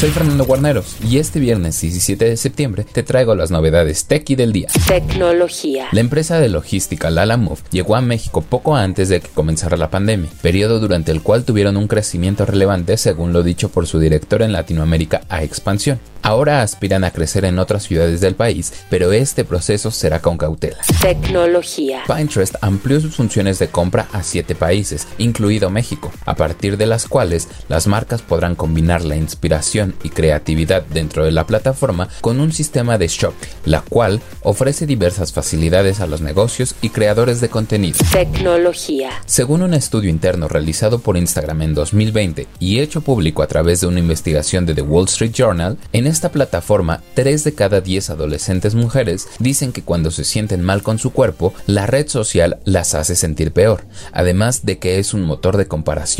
Soy Fernando Guarneros y este viernes 17 de septiembre te traigo las novedades Techie del día. Tecnología. La empresa de logística Lala Move llegó a México poco antes de que comenzara la pandemia, periodo durante el cual tuvieron un crecimiento relevante según lo dicho por su director en Latinoamérica a expansión. Ahora aspiran a crecer en otras ciudades del país, pero este proceso será con cautela. Tecnología. Pinterest amplió sus funciones de compra a siete países, incluido México, a partir de las cuales las marcas podrán combinar la inspiración y creatividad dentro de la plataforma con un sistema de shopping, la cual ofrece diversas facilidades a los negocios y creadores de contenido. Tecnología. Según un estudio interno realizado por Instagram en 2020 y hecho público a través de una investigación de The Wall Street Journal, en esta plataforma, 3 de cada 10 adolescentes mujeres dicen que cuando se sienten mal con su cuerpo, la red social las hace sentir peor, además de que es un motor de comparación